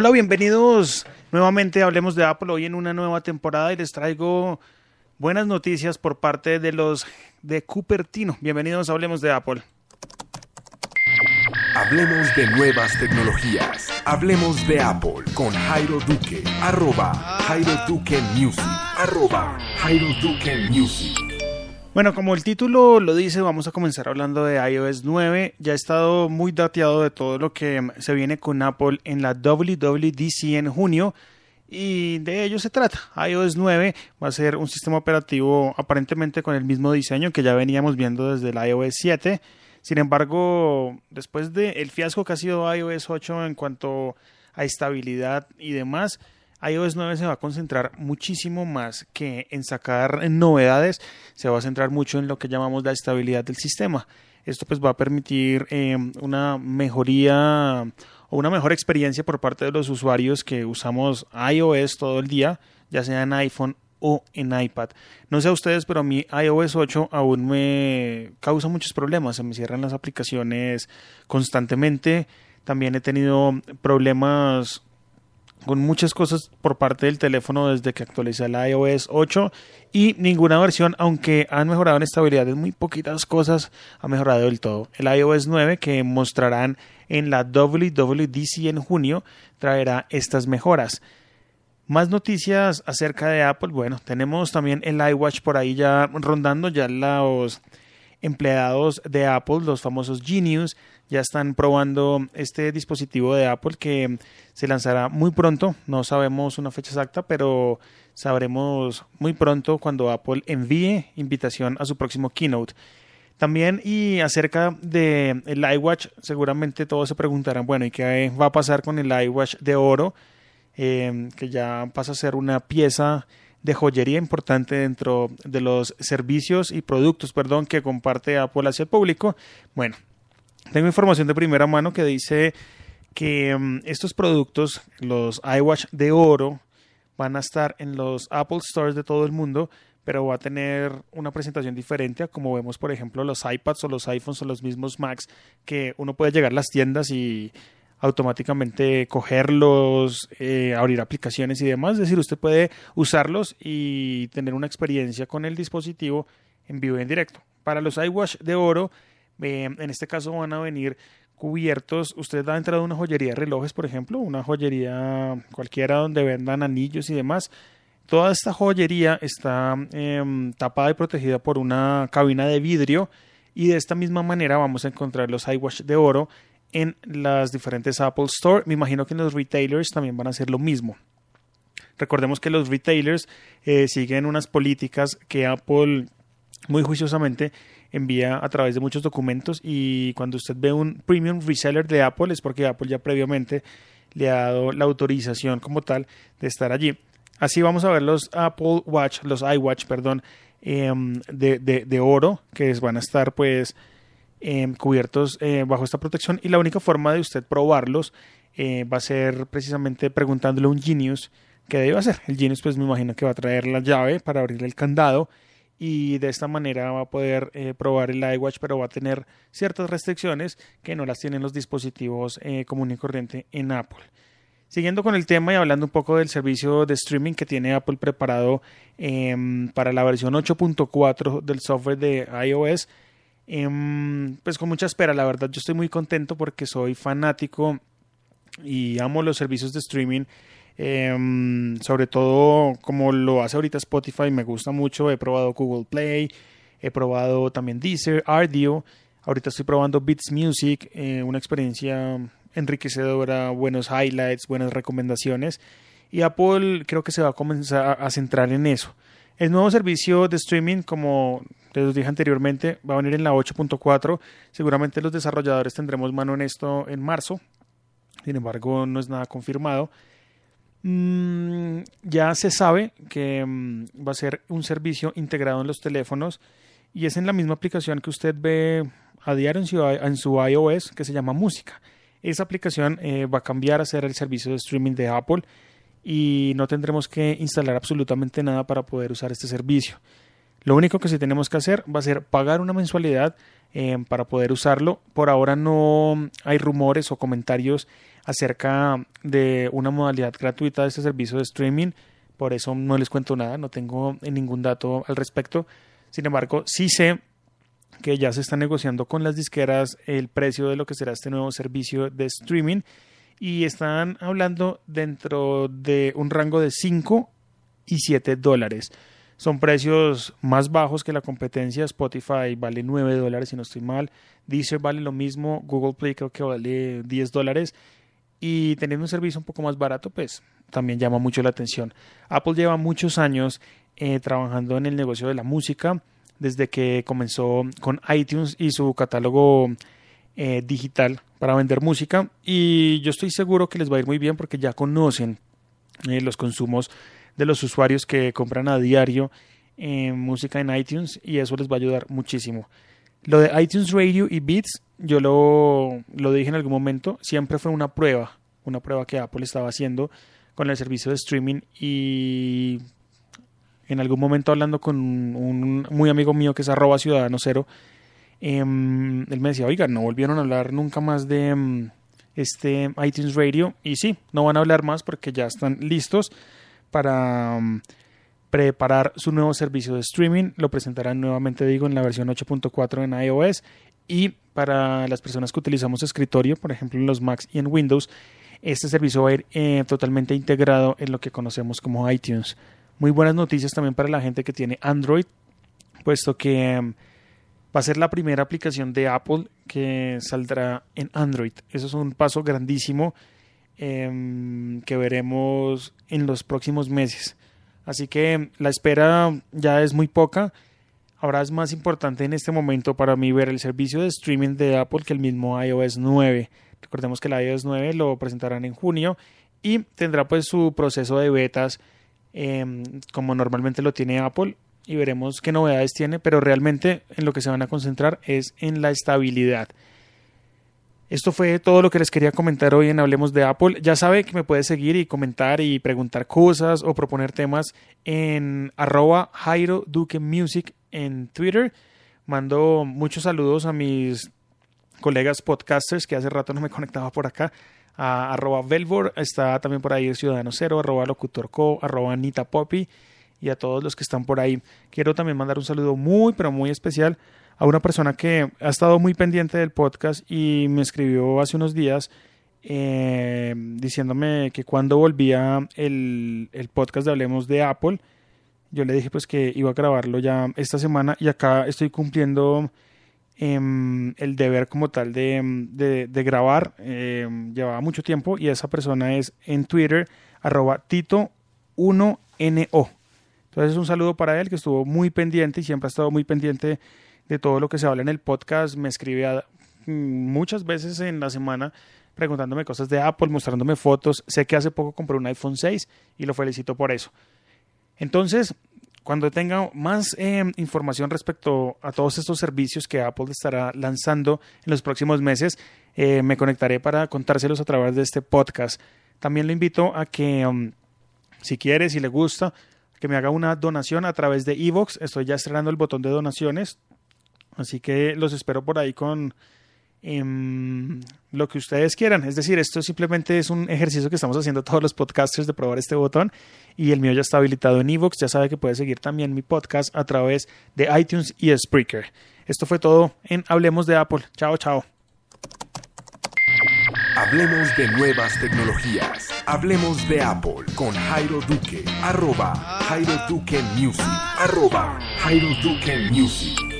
Hola, bienvenidos nuevamente Hablemos de Apple hoy en una nueva temporada y les traigo buenas noticias por parte de los de Cupertino. Bienvenidos Hablemos de Apple. Hablemos de nuevas tecnologías. Hablemos de Apple con Jairo Duque. Arroba Jairo Duque Music. Arroba Jairo Duque Music. Bueno, como el título lo dice, vamos a comenzar hablando de iOS 9. Ya he estado muy dateado de todo lo que se viene con Apple en la WWDC en junio. Y de ello se trata. iOS 9 va a ser un sistema operativo aparentemente con el mismo diseño que ya veníamos viendo desde el iOS 7. Sin embargo, después del fiasco que ha sido iOS 8 en cuanto a estabilidad y demás, iOS 9 se va a concentrar muchísimo más que en sacar novedades, se va a centrar mucho en lo que llamamos la estabilidad del sistema. Esto pues va a permitir eh, una mejoría o una mejor experiencia por parte de los usuarios que usamos iOS todo el día, ya sea en iPhone o en iPad. No sé a ustedes, pero a mí iOS 8 aún me causa muchos problemas. Se me cierran las aplicaciones constantemente. También he tenido problemas con muchas cosas por parte del teléfono desde que actualicé el iOS 8 y ninguna versión, aunque han mejorado en estabilidad en muy poquitas cosas, ha mejorado del todo. El iOS 9 que mostrarán en la WWDC en junio traerá estas mejoras. Más noticias acerca de Apple. Bueno, tenemos también el iWatch por ahí ya rondando. Ya los empleados de Apple, los famosos Genius, ya están probando este dispositivo de Apple que se lanzará muy pronto. No sabemos una fecha exacta, pero sabremos muy pronto cuando Apple envíe invitación a su próximo keynote. También y acerca del el iWatch, seguramente todos se preguntarán, bueno, ¿y qué va a pasar con el iWatch de oro? Em, que ya pasa a ser una pieza de joyería importante dentro de los servicios y productos, perdón, que comparte Apple hacia el público. Bueno, tengo información de primera mano que dice que em, estos productos, los iWatch de oro, van a estar en los Apple Stores de todo el mundo, pero va a tener una presentación diferente a como vemos, por ejemplo, los iPads o los iPhones o los mismos Macs, que uno puede llegar a las tiendas y automáticamente cogerlos, eh, abrir aplicaciones y demás. Es decir, usted puede usarlos y tener una experiencia con el dispositivo en vivo y en directo. Para los iWatch de oro, eh, en este caso van a venir cubiertos. Usted ha entrado a una joyería de relojes, por ejemplo, una joyería cualquiera donde vendan anillos y demás. Toda esta joyería está em, tapada y protegida por una cabina de vidrio y de esta misma manera vamos a encontrar los iWatch de oro en las diferentes Apple Store. Me imagino que en los retailers también van a hacer lo mismo. Recordemos que los retailers eh, siguen unas políticas que Apple muy juiciosamente envía a través de muchos documentos y cuando usted ve un premium reseller de Apple es porque Apple ya previamente le ha dado la autorización como tal de estar allí. Así vamos a ver los Apple Watch, los iWatch, perdón, em, de, de, de, oro que van a estar pues Em, cubiertos eh, bajo esta protección y la única forma de usted probarlos eh, va a ser precisamente preguntándole a un Genius qué debe hacer. El Genius pues me imagino que va a traer la llave para abrir el candado y de esta manera va a poder eh, probar el iWatch pero va a tener ciertas restricciones que no las tienen los dispositivos común y corriente en Apple. Siguiendo con el tema y hablando un poco del servicio de streaming que tiene Apple preparado em, para la versión 8.4 del software de iOS, Em, pues con mucha espera, la verdad yo estoy muy contento porque soy fanático y amo los servicios de streaming. Em, sobre todo como lo hace ahorita Spotify, me gusta mucho. He probado Google Play, he probado también Deezer, Ardio. Ahorita estoy probando Beats Music, eh, una experiencia enriquecedora, buenos highlights, buenas recomendaciones. Y Apple creo que se va a comenzar a centrar en eso. El nuevo servicio de streaming, como les dije anteriormente, va a venir en la 8.4. Seguramente los desarrolladores tendremos mano en esto en marzo. Sin embargo, no es nada confirmado. Mm, ya se sabe que mm, va a ser un servicio integrado en los teléfonos y es en la misma aplicación que usted ve a diario en su, en su iOS que se llama Música. Esa aplicación eh, va a cambiar a ser el servicio de streaming de Apple y no tendremos que instalar absolutamente nada para poder usar este servicio. Lo único que sí tenemos que hacer va a ser pagar una mensualidad eh, para poder usarlo. Por ahora no hay rumores o comentarios acerca de una modalidad gratuita de este servicio de streaming. Por eso no les cuento nada, no tengo ningún dato al respecto. Sin embargo, sí sé que ya se está negociando con las disqueras el precio de lo que será este nuevo servicio de streaming y están hablando dentro de un rango de 5 y 7 dólares. Son precios más bajos que la competencia. Spotify vale 9 dólares si no estoy mal. Deezer vale lo mismo. Google Play creo que vale 10 dólares. Y teniendo un servicio un poco más barato, pues también llama mucho la atención. Apple lleva muchos años eh, trabajando en el negocio de la música desde que comenzó con iTunes y su catálogo eh, digital para vender música y yo estoy seguro que les va a ir muy bien porque ya conocen eh, los consumos de los usuarios que compran a diario eh, música en iTunes y eso les va a ayudar muchísimo. Lo de iTunes Radio y Beats, yo lo, lo dije en algún momento, siempre fue una prueba, una prueba que Apple estaba haciendo con el servicio de streaming y en algún momento hablando con un muy amigo mío que es arroba ciudadano cero, em, él me decía, oiga, no volvieron a hablar nunca más de em, este iTunes Radio. Y sí, no van a hablar más porque ya están listos para em, preparar su nuevo servicio de streaming. Lo presentarán nuevamente, digo, en la versión 8.4 en iOS. Y para las personas que utilizamos escritorio, por ejemplo en los Macs y en Windows, este servicio va a ir eh, totalmente integrado en lo que conocemos como iTunes. Muy buenas noticias también para la gente que tiene Android, puesto que em, va a ser la primera aplicación de Apple que saldrá en Android. Eso es un paso grandísimo em, que veremos en los próximos meses. Así que la espera ya es muy poca. Ahora es más importante en este momento para mí ver el servicio de streaming de Apple que el mismo iOS 9. Recordemos que el iOS 9 lo presentarán en junio y tendrá pues su proceso de betas Em, como normalmente lo tiene Apple y veremos qué novedades tiene, pero realmente en lo que se van a concentrar es en la estabilidad. Esto fue todo lo que les quería comentar hoy en Hablemos de Apple. Ya sabe que me puede seguir y comentar y preguntar cosas o proponer temas en arroba Jairo Duque Music en Twitter. Mando muchos saludos a mis colegas podcasters que hace rato no me conectaba por acá a arroba Velvor, está también por ahí el Ciudadano Cero, arroba Locutorco, arroba Anita Poppy y a todos los que están por ahí. Quiero también mandar un saludo muy, pero muy especial a una persona que ha estado muy pendiente del podcast y me escribió hace unos días eh, diciéndome que cuando volvía el, el podcast de Hablemos de Apple, yo le dije pues que iba a grabarlo ya esta semana y acá estoy cumpliendo Em, el deber como tal de, de, grabar em, llevaba mucho tiempo y esa persona es en Twitter arroba tito1no. Entonces un saludo para él que estuvo muy pendiente y siempre ha estado muy pendiente de todo lo que se habla en el podcast. Me escribe mm, muchas veces en la semana preguntándome cosas de Apple, mostrándome fotos. Sé que hace poco compré un iPhone 6 y lo felicito por eso. Entonces, cuando tenga más eh, información respecto a todos estos servicios que Apple estará lanzando en los próximos meses, eh, me conectaré para contárselos a través de este podcast. También le invito a que, um, si quiere, si le gusta, que me haga una donación a través de Evox. Estoy ya estrenando el botón de donaciones. Así que los espero por ahí con Em, lo que ustedes quieran. Es decir, esto simplemente es un ejercicio que estamos haciendo todos los podcasters de probar este botón y el mío ya está habilitado en Evox. Ya sabe que puede seguir también mi podcast a través de iTunes y Spreaker. Esto fue todo en Hablemos de Apple. Chao, chao. Hablemos de nuevas tecnologías. Hablemos de Apple con Jairo Duque. Arroba Jairo Duque Music. Arroba Jairo Duque Music.